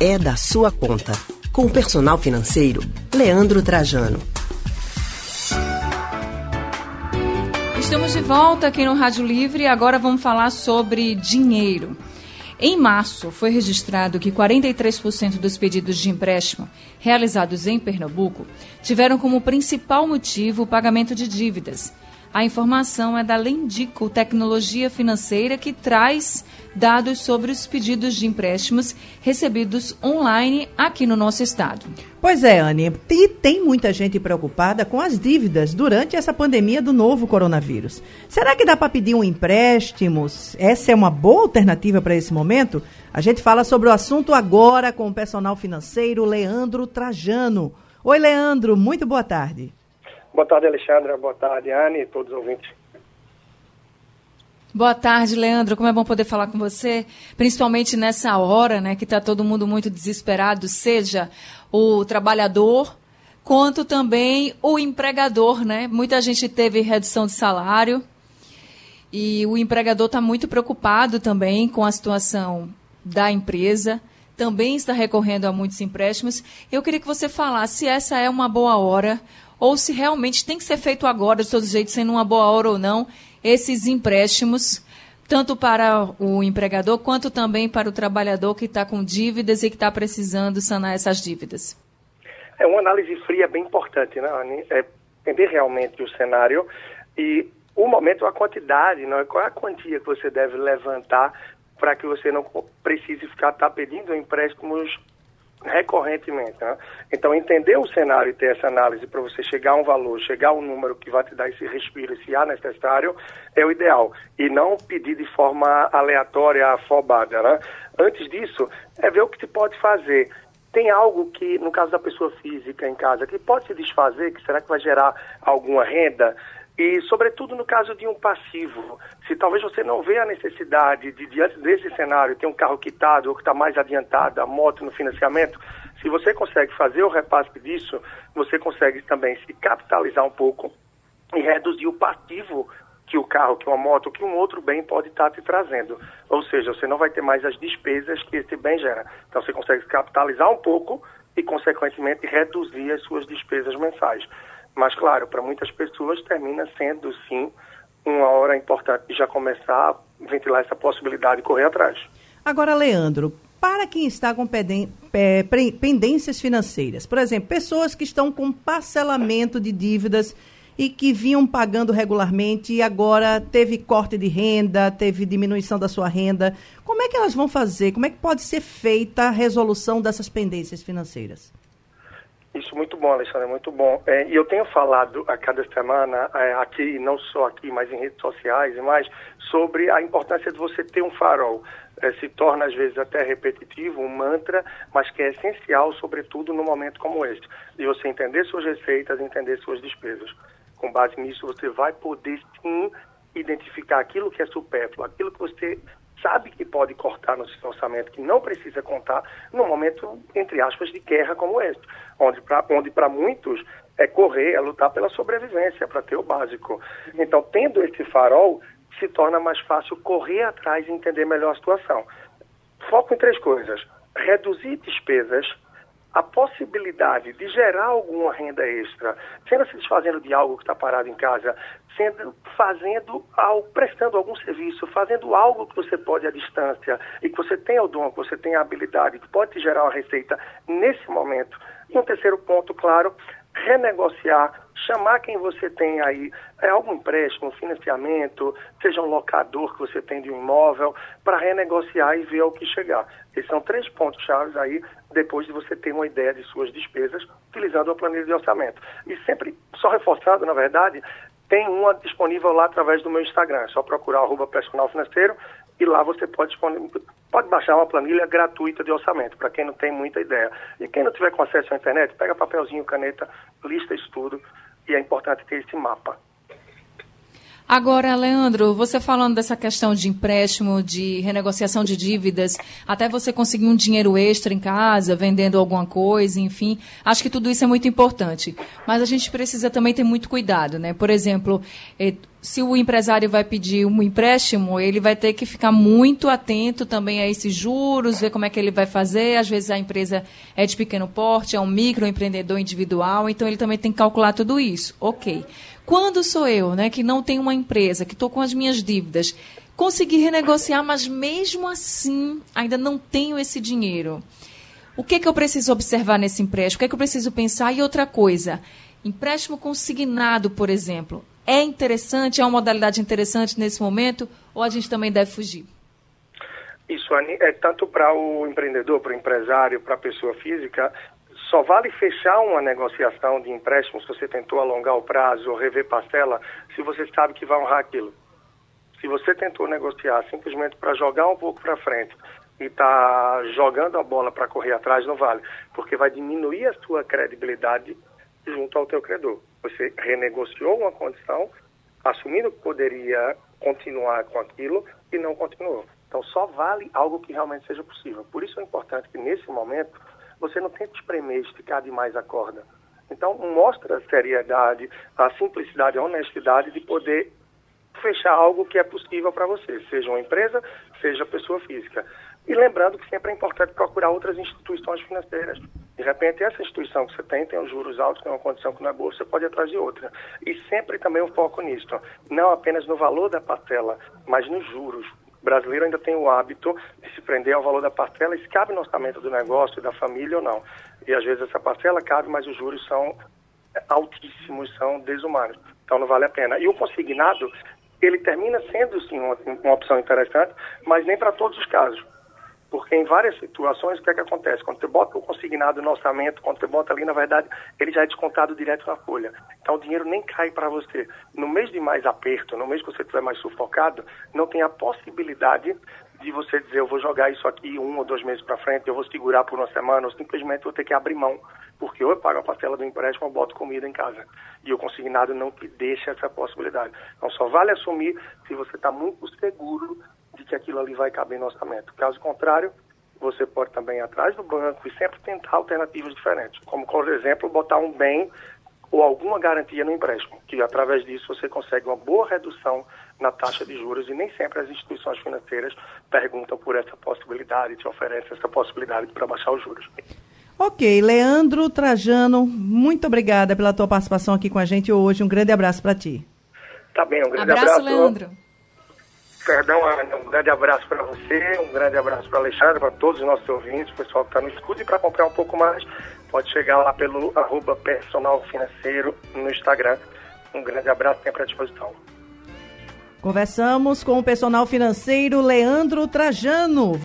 é da sua conta. Com o personal financeiro, Leandro Trajano. Estamos de volta aqui no Rádio Livre e agora vamos falar sobre dinheiro. Em março, foi registrado que 43% dos pedidos de empréstimo realizados em Pernambuco tiveram como principal motivo o pagamento de dívidas. A informação é da Lendico Tecnologia Financeira, que traz dados sobre os pedidos de empréstimos recebidos online aqui no nosso estado. Pois é, Anne, e tem muita gente preocupada com as dívidas durante essa pandemia do novo coronavírus. Será que dá para pedir um empréstimo? Essa é uma boa alternativa para esse momento? A gente fala sobre o assunto agora com o personal financeiro Leandro Trajano. Oi, Leandro, muito boa tarde. Boa tarde, Alexandra. Boa tarde, Anne e todos os ouvintes. Boa tarde, Leandro. Como é bom poder falar com você, principalmente nessa hora, né, que está todo mundo muito desesperado, seja o trabalhador quanto também o empregador, né? Muita gente teve redução de salário e o empregador está muito preocupado também com a situação da empresa. Também está recorrendo a muitos empréstimos. Eu queria que você falasse se essa é uma boa hora ou se realmente tem que ser feito agora, de todo jeito, sendo uma boa hora ou não, esses empréstimos, tanto para o empregador quanto também para o trabalhador que está com dívidas e que está precisando sanar essas dívidas? É uma análise fria bem importante, né, Anny? É entender realmente o cenário e o momento, a quantidade, não é? qual é a quantia que você deve levantar para que você não precise ficar tá pedindo empréstimos recorrentemente. Né? Então, entender o cenário e ter essa análise para você chegar a um valor, chegar a um número que vai te dar esse respiro, se há necessário, é o ideal. E não pedir de forma aleatória, afobada. Né? Antes disso, é ver o que te pode fazer. Tem algo que, no caso da pessoa física em casa, que pode se desfazer, que será que vai gerar alguma renda? E, sobretudo, no caso de um passivo, se talvez você não vê a necessidade de, diante desse cenário, ter um carro quitado ou que está mais adiantado, a moto no financiamento, se você consegue fazer o repasse disso, você consegue também se capitalizar um pouco e reduzir o passivo que o carro, que uma moto, que um outro bem pode estar tá te trazendo. Ou seja, você não vai ter mais as despesas que esse bem gera. Então, você consegue se capitalizar um pouco e, consequentemente, reduzir as suas despesas mensais. Mas, claro, para muitas pessoas termina sendo, sim, uma hora importante de já começar a ventilar essa possibilidade e correr atrás. Agora, Leandro, para quem está com pendências financeiras, por exemplo, pessoas que estão com parcelamento de dívidas e que vinham pagando regularmente e agora teve corte de renda, teve diminuição da sua renda, como é que elas vão fazer? Como é que pode ser feita a resolução dessas pendências financeiras? Isso, muito bom, Alexandre, muito bom. É, e eu tenho falado a cada semana, é, aqui, não só aqui, mas em redes sociais e mais, sobre a importância de você ter um farol. É, se torna, às vezes, até repetitivo, um mantra, mas que é essencial, sobretudo, num momento como este. De você entender suas receitas, entender suas despesas. Com base nisso, você vai poder, sim, identificar aquilo que é supérfluo, aquilo que você sabe que pode cortar no seu orçamento, que não precisa contar, num momento, entre aspas, de guerra como este, onde para onde muitos é correr, é lutar pela sobrevivência, para ter o básico. Então, tendo esse farol, se torna mais fácil correr atrás e entender melhor a situação. Foco em três coisas: reduzir despesas, a possibilidade de gerar alguma renda extra, sendo se desfazendo de algo que está parado em casa, sendo fazendo ao prestando algum serviço, fazendo algo que você pode à distância e que você tem o dom, que você tem a habilidade, que pode te gerar uma receita nesse momento. E um terceiro ponto, claro, renegociar, chamar quem você tem aí, é algum empréstimo, financiamento, seja um locador que você tem de um imóvel, para renegociar e ver o que chegar. Esses são três pontos chaves aí, depois de você ter uma ideia de suas despesas, utilizando a planilha de orçamento. E sempre, só reforçado, na verdade, tem uma disponível lá através do meu Instagram. É só procurar arroba personal financeiro e lá você pode, pode baixar uma planilha gratuita de orçamento, para quem não tem muita ideia. E quem não tiver com acesso à internet, pega papelzinho, caneta, lista isso tudo, e é importante ter esse mapa. Agora, Leandro, você falando dessa questão de empréstimo, de renegociação de dívidas, até você conseguir um dinheiro extra em casa, vendendo alguma coisa, enfim, acho que tudo isso é muito importante. Mas a gente precisa também ter muito cuidado, né? Por exemplo, eh, se o empresário vai pedir um empréstimo, ele vai ter que ficar muito atento também a esses juros, ver como é que ele vai fazer. Às vezes a empresa é de pequeno porte, é um microempreendedor individual, então ele também tem que calcular tudo isso. Ok. Quando sou eu, né, que não tenho uma empresa, que estou com as minhas dívidas, consegui renegociar, mas mesmo assim ainda não tenho esse dinheiro. O que, é que eu preciso observar nesse empréstimo? O que, é que eu preciso pensar? E outra coisa, empréstimo consignado, por exemplo é interessante, é uma modalidade interessante nesse momento, ou a gente também deve fugir? Isso, Anny, é tanto para o empreendedor, para o empresário, para a pessoa física, só vale fechar uma negociação de empréstimo se você tentou alongar o prazo ou rever parcela, se você sabe que vai honrar aquilo. Se você tentou negociar simplesmente para jogar um pouco para frente e está jogando a bola para correr atrás, não vale, porque vai diminuir a sua credibilidade junto ao teu credor. Você renegociou uma condição, assumindo que poderia continuar com aquilo e não continuou. Então, só vale algo que realmente seja possível. Por isso é importante que, nesse momento, você não tente espremer, esticar demais a corda. Então, mostra a seriedade, a simplicidade, a honestidade de poder fechar algo que é possível para você, seja uma empresa, seja pessoa física. E lembrando que sempre é importante procurar outras instituições financeiras de repente, essa instituição que você tem, tem os juros altos, tem uma condição que não é boa, você pode ir atrás de outra. E sempre também o foco nisso, não apenas no valor da parcela, mas nos juros. O brasileiro ainda tem o hábito de se prender ao valor da parcela se cabe no orçamento do negócio, da família ou não. E às vezes essa parcela cabe, mas os juros são altíssimos, são desumanos. Então não vale a pena. E o consignado, ele termina sendo sim uma, uma opção interessante, mas nem para todos os casos. Porque em várias situações, o que é que acontece? Quando você bota o consignado no orçamento, quando você bota ali, na verdade, ele já é descontado direto na folha. Então o dinheiro nem cai para você. No mês de mais aperto, no mês que você estiver mais sufocado, não tem a possibilidade de você dizer, eu vou jogar isso aqui um ou dois meses para frente, eu vou segurar por uma semana, ou simplesmente vou ter que abrir mão, porque ou eu pago a parcela do empréstimo ou boto comida em casa. E o consignado não te deixa essa possibilidade. Então só vale assumir se você está muito seguro de que aquilo ali vai caber no orçamento. Caso contrário, você pode também ir atrás do banco e sempre tentar alternativas diferentes, como, por exemplo, botar um bem ou alguma garantia no empréstimo, que através disso você consegue uma boa redução na taxa de juros e nem sempre as instituições financeiras perguntam por essa possibilidade, te oferecem essa possibilidade para baixar os juros. Ok, Leandro Trajano, muito obrigada pela tua participação aqui com a gente hoje. Um grande abraço para ti. Tá bem, um grande abraço. Abraço, Leandro. Perdão, Ana, um grande abraço para você, um grande abraço para Alexandre, para todos os nossos ouvintes, o pessoal que está no escudo. E para comprar um pouco mais, pode chegar lá pelo arroba personal financeiro no Instagram. Um grande abraço, sempre à disposição. Conversamos com o personal financeiro Leandro Trajano.